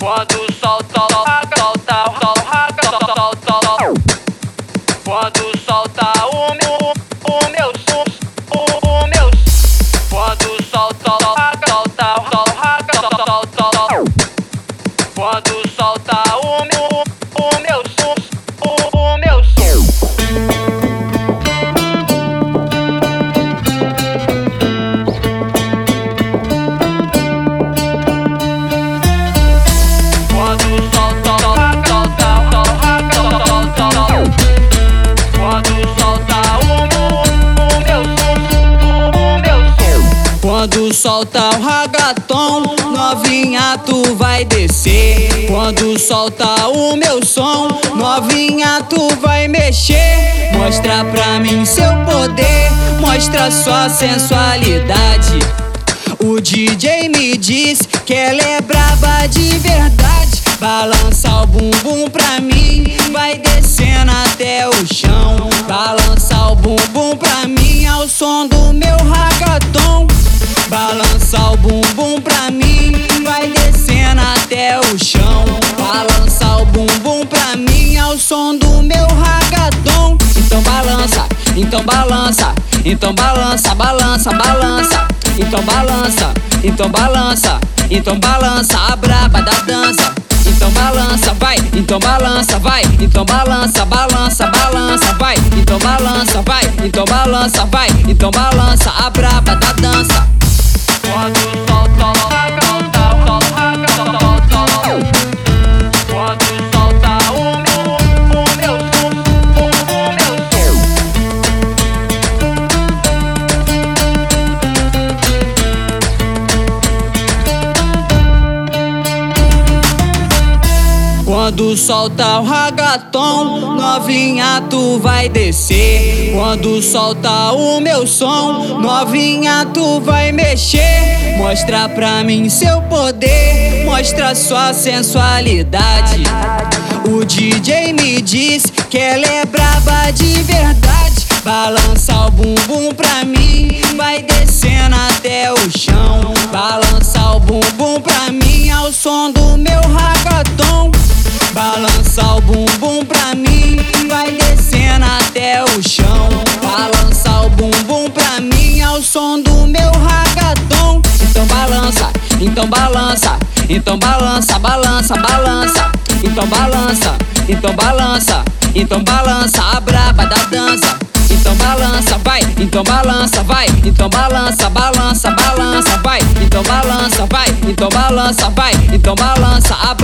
Quando solta, solta, solta, solta o ragaton, novinha tu vai descer. Quando solta o meu som, novinha tu vai mexer. Mostra pra mim seu poder, mostra sua sensualidade. O DJ me disse que ela é braba de verdade. Balança o bumbum pra mim, vai descendo até o chão. Balança o bumbum pra mim, vai descendo até o chão. Balança o bumbum pra mim ao som do meu ragaton. Então balança, então balança, então balança, balança, balança. Então balança, então balança, então balança a braba da dança. Então balança, vai, então balança, vai, então balança, balança, balança, vai, então balança, vai, então balança, vai, então balança a braba da dança. Quando solta o ragaton, novinha tu vai descer. Quando solta o meu som, novinha tu vai mexer. Mostra pra mim seu poder, mostra sua sensualidade. O DJ me disse que ela é braba de verdade. Balança o bumbum pra mim, vai descendo até o chão. Balança o bumbum pra mim ao som do meu. Balança o bumbum pra mim, vai descendo até o chão. Balança o bumbum pra mim ao som do meu ragaton. Então balança, então balança, então balança, balança, balança. Então balança, então balança, então balança a braba da dança. Então balança, vai, então balança, vai, então balança, balança, balança, vai, então balança, vai, então balança, vai, então balança a